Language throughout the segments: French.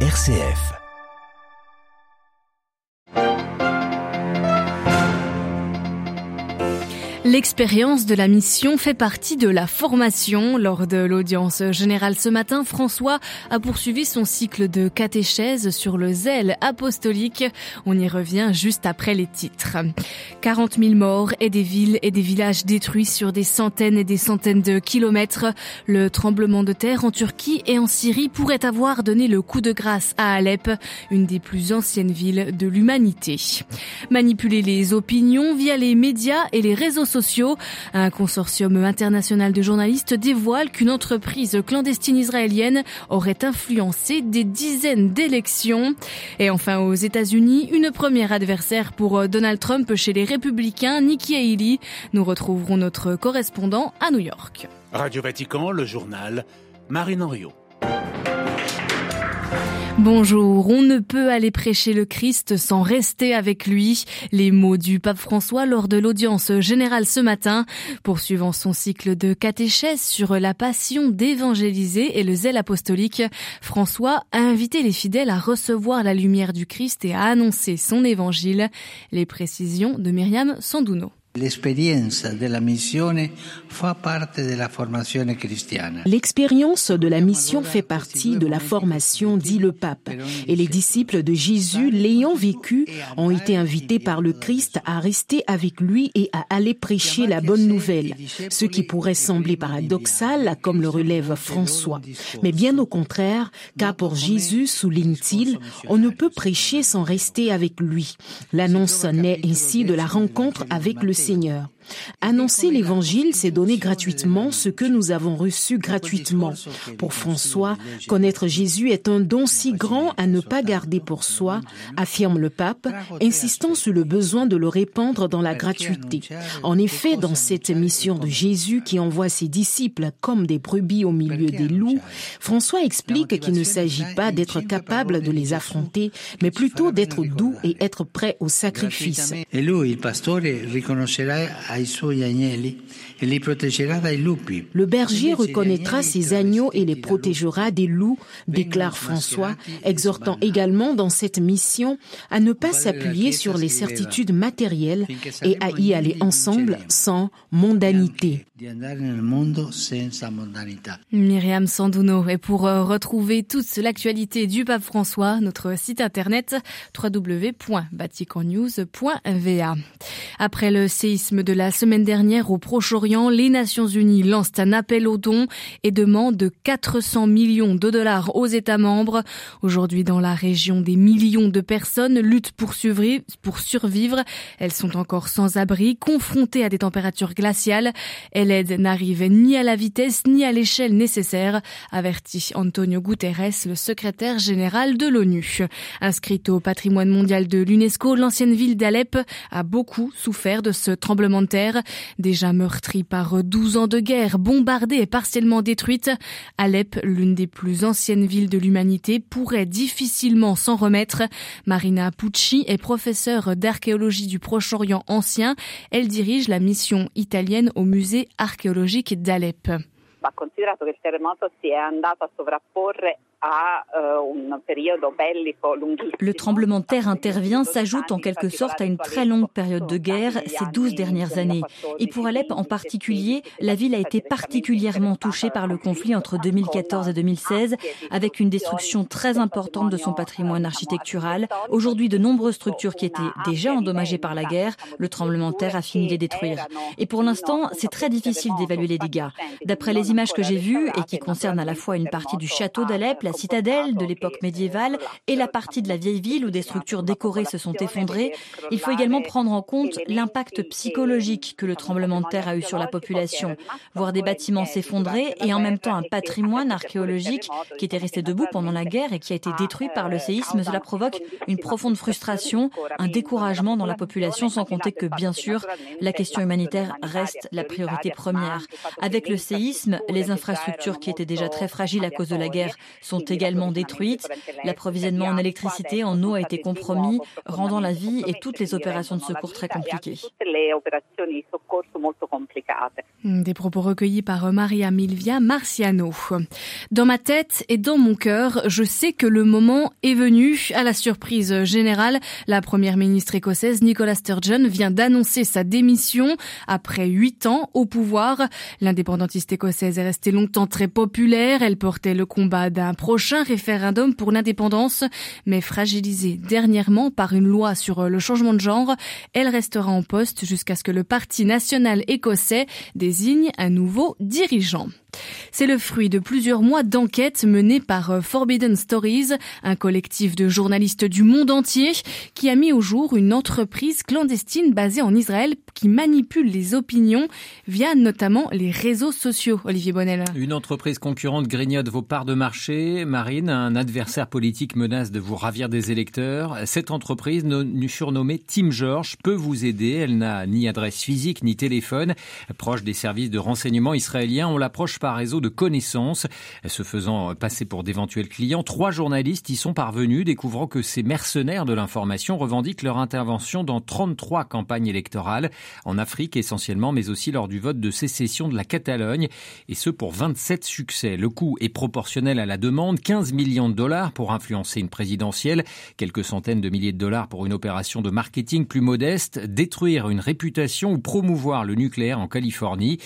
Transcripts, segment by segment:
RCF. L'expérience de la mission fait partie de la formation. Lors de l'audience générale ce matin, François a poursuivi son cycle de catéchèse sur le zèle apostolique. On y revient juste après les titres. 40 000 morts et des villes et des villages détruits sur des centaines et des centaines de kilomètres. Le tremblement de terre en Turquie et en Syrie pourrait avoir donné le coup de grâce à Alep, une des plus anciennes villes de l'humanité. Manipuler les opinions via les médias et les réseaux sociaux un consortium international de journalistes dévoile qu'une entreprise clandestine israélienne aurait influencé des dizaines d'élections. Et enfin, aux États-Unis, une première adversaire pour Donald Trump chez les républicains, Nikki Haley. Nous retrouverons notre correspondant à New York. Radio Vatican, le journal, Marine Henriot. Bonjour, on ne peut aller prêcher le Christ sans rester avec lui. Les mots du pape François lors de l'audience générale ce matin. Poursuivant son cycle de catéchèse sur la passion d'évangéliser et le zèle apostolique, François a invité les fidèles à recevoir la lumière du Christ et à annoncer son évangile. Les précisions de Myriam Sandouno. L'expérience de la mission fait partie de la formation, dit le pape. Et les disciples de Jésus, l'ayant vécu, ont été invités par le Christ à rester avec lui et à aller prêcher la bonne nouvelle. Ce qui pourrait sembler paradoxal, comme le relève François. Mais bien au contraire, car pour Jésus, souligne-t-il, on ne peut prêcher sans rester avec lui. L'annonce naît ainsi de la rencontre avec le Seigneur. Annoncer l'évangile, c'est donner gratuitement ce que nous avons reçu gratuitement. Pour François, connaître Jésus est un don si grand à ne pas garder pour soi, affirme le pape, insistant sur le besoin de le répandre dans la gratuité. En effet, dans cette mission de Jésus qui envoie ses disciples comme des brebis au milieu des loups, François explique qu'il ne s'agit pas d'être capable de les affronter, mais plutôt d'être doux et être prêt au sacrifice. Le berger reconnaîtra ses agneaux et les protégera des loups, déclare François, exhortant également dans cette mission à ne pas s'appuyer sur les certitudes matérielles et à y aller ensemble sans mondanité. Myriam Sandouno. Et pour euh, retrouver toute l'actualité du pape François, notre site internet www.vaticannews.va. Après le séisme de la semaine dernière au Proche-Orient, les Nations Unies lancent un appel aux dons et demandent 400 millions de dollars aux États membres. Aujourd'hui, dans la région, des millions de personnes luttent pour survivre, pour survivre. Elles sont encore sans abri, confrontées à des températures glaciales. Et l'aide n'arrive ni à la vitesse ni à l'échelle nécessaire, avertit Antonio Guterres, le secrétaire général de l'ONU. Inscrite au patrimoine mondial de l'UNESCO, l'ancienne ville d'Alep a beaucoup souffert de ce tremblement de terre. Déjà meurtrie par 12 ans de guerre, bombardée et partiellement détruite, Alep, l'une des plus anciennes villes de l'humanité, pourrait difficilement s'en remettre. Marina Pucci est professeure d'archéologie du Proche-Orient ancien. Elle dirige la mission italienne au musée archéologique d'Alep. terremoto Eh, Le tremblement de terre intervient, s'ajoute en quelque sorte à une très longue période de guerre ces 12 dernières années. Et pour Alep en particulier, la ville a été particulièrement touchée par le conflit entre 2014 et 2016, avec une destruction très importante de son patrimoine architectural. Aujourd'hui, de nombreuses structures qui étaient déjà endommagées par la guerre, le tremblement de terre a fini de les détruire. Et pour l'instant, c'est très difficile d'évaluer les dégâts. D'après les images que j'ai vues et qui concernent à la fois une partie du château d'Alep, la citadelle de l'époque médiévale et la partie de la vieille ville où des structures décorées se sont effondrées, il faut également prendre en compte l'impact psychologique que le tremblement de terre a eu sur la population. Voir des bâtiments s'effondrer et en même temps un patrimoine archéologique qui était resté debout pendant la guerre et qui a été détruit par le séisme, cela provoque une profonde frustration, un découragement dans la population, sans compter que, bien sûr, la question humanitaire reste la priorité première. Avec le séisme, les infrastructures qui étaient déjà très fragiles à cause de la guerre sont sont également détruites. L'approvisionnement en électricité, en eau a été compromis, rendant la vie et toutes les opérations de secours très compliquées. Des propos recueillis par Maria Milvia Marciano. Dans ma tête et dans mon cœur, je sais que le moment est venu. À la surprise générale, la première ministre écossaise Nicola Sturgeon vient d'annoncer sa démission après huit ans au pouvoir. L'indépendantiste écossaise est restée longtemps très populaire. Elle portait le combat d'un prochain référendum pour l'indépendance, mais fragilisée dernièrement par une loi sur le changement de genre, elle restera en poste jusqu'à ce que le Parti national écossais désigne un nouveau dirigeant. C'est le fruit de plusieurs mois d'enquête menée par euh, Forbidden Stories, un collectif de journalistes du monde entier qui a mis au jour une entreprise clandestine basée en Israël qui manipule les opinions via notamment les réseaux sociaux. Olivier Bonnel. Une entreprise concurrente grignote vos parts de marché. Marine, un adversaire politique menace de vous ravir des électeurs. Cette entreprise, surnommée Team George, peut vous aider. Elle n'a ni adresse physique ni téléphone. Proche des services de renseignement israéliens, on l'approche par réseau de connaissances. Se faisant passer pour d'éventuels clients, trois journalistes y sont parvenus, découvrant que ces mercenaires de l'information revendiquent leur intervention dans 33 campagnes électorales, en Afrique essentiellement, mais aussi lors du vote de sécession de la Catalogne, et ce pour 27 succès. Le coût est proportionnel à la demande, 15 millions de dollars pour influencer une présidentielle, quelques centaines de milliers de dollars pour une opération de marketing plus modeste, détruire une réputation ou promouvoir le nucléaire en Californie.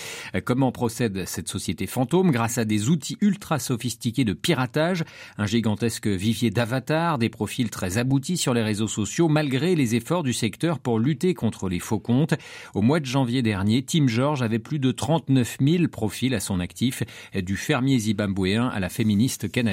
Comment procède cette société fantômes grâce à des outils ultra sophistiqués de piratage, un gigantesque vivier d'avatars, des profils très aboutis sur les réseaux sociaux malgré les efforts du secteur pour lutter contre les faux comptes. Au mois de janvier dernier, Tim George avait plus de 39 000 profils à son actif, du fermier zimbabwéen à la féministe canadienne.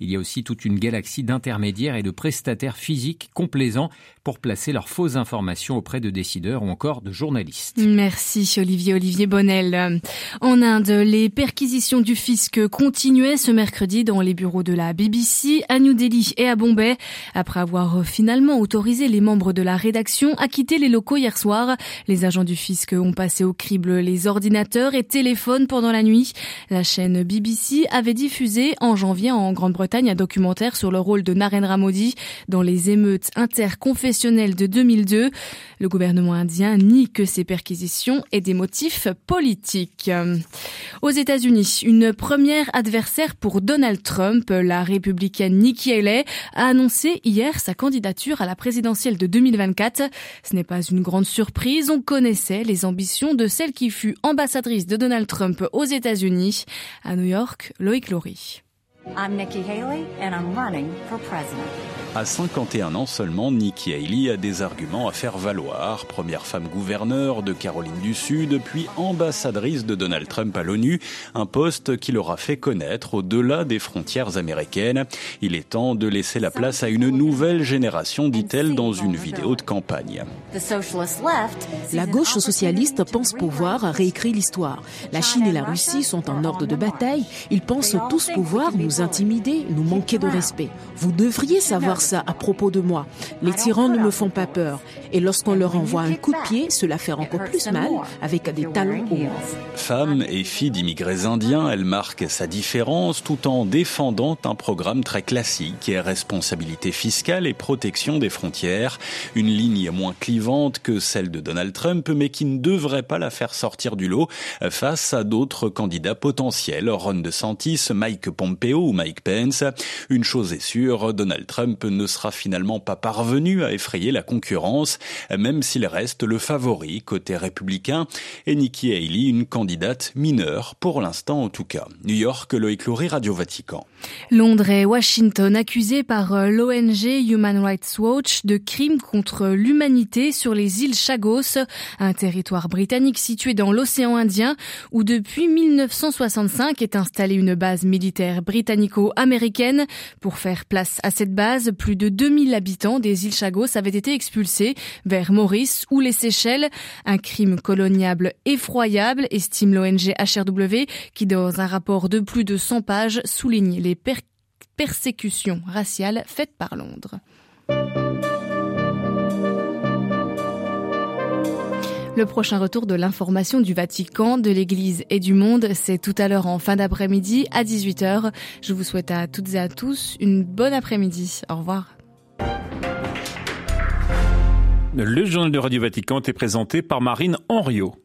Il y a aussi toute une galaxie d'intermédiaires et de prestataires physiques complaisants pour placer leurs fausses informations auprès de décideurs ou encore de journalistes. Merci Olivier Olivier Bonnel. En Inde, les perquisitions du fisc continuaient ce mercredi dans les bureaux de la BBC à New Delhi et à Bombay. Après avoir finalement autorisé les membres de la rédaction à quitter les locaux hier soir, les agents du fisc ont passé au crible les ordinateurs et téléphones pendant la nuit. La chaîne BBC avait diffusé en janvier en Grande-Bretagne un documentaire sur le rôle de Narendra Modi dans les émeutes interconfessionnelles de 2002. Le gouvernement indien nie que ces perquisitions aient des motifs politiques. Aux États-Unis, une première adversaire pour Donald Trump, la républicaine Nikki Haley, a annoncé hier sa candidature à la présidentielle de 2024. Ce n'est pas une grande surprise, on connaissait les ambitions de celle qui fut ambassadrice de Donald Trump aux États-Unis. À New York, Loïc Laurie. I'm Nikki Haley and I'm running for president. À 51 ans seulement, Nikki Haley a des arguments à faire valoir. Première femme gouverneure de Caroline du Sud, puis ambassadrice de Donald Trump à l'ONU, un poste qui l'aura fait connaître au-delà des frontières américaines. Il est temps de laisser la place à une nouvelle génération, dit-elle dans une vidéo de campagne. La gauche socialiste pense pouvoir réécrire l'histoire. La Chine et la Russie sont en ordre de bataille. Ils pensent tous pouvoir nous intimider, nous manquer de respect. Vous devriez savoir à propos de moi. Les tyrans ne me font pas peur. Et lorsqu'on leur envoie un coup de pied, cela fait encore plus mal avec des talons hauts. Femme et fille d'immigrés indiens, elle marque sa différence tout en défendant un programme très classique responsabilité fiscale et protection des frontières. Une ligne moins clivante que celle de Donald Trump, mais qui ne devrait pas la faire sortir du lot face à d'autres candidats potentiels, Ron DeSantis, Mike Pompeo ou Mike Pence. Une chose est sûre, Donald Trump ne sera finalement pas parvenu à effrayer la concurrence, même s'il reste le favori côté républicain, et Nikki Haley une candidate mineure, pour l'instant en tout cas. New York, Loïc Loury, Radio Vatican. Londres et Washington accusés par euh, l'ONG Human Rights Watch de crimes contre l'humanité sur les îles Chagos, un territoire britannique situé dans l'océan Indien où depuis 1965 est installée une base militaire britannico-américaine. Pour faire place à cette base, plus de 2000 habitants des îles Chagos avaient été expulsés vers Maurice ou les Seychelles. Un crime coloniable effroyable, estime l'ONG HRW, qui dans un rapport de plus de 100 pages souligne les persécutions raciales faites par Londres. Le prochain retour de l'information du Vatican, de l'Église et du monde, c'est tout à l'heure en fin d'après-midi à 18h. Je vous souhaite à toutes et à tous une bonne après-midi. Au revoir. Le journal de Radio Vatican est présenté par Marine Henriot.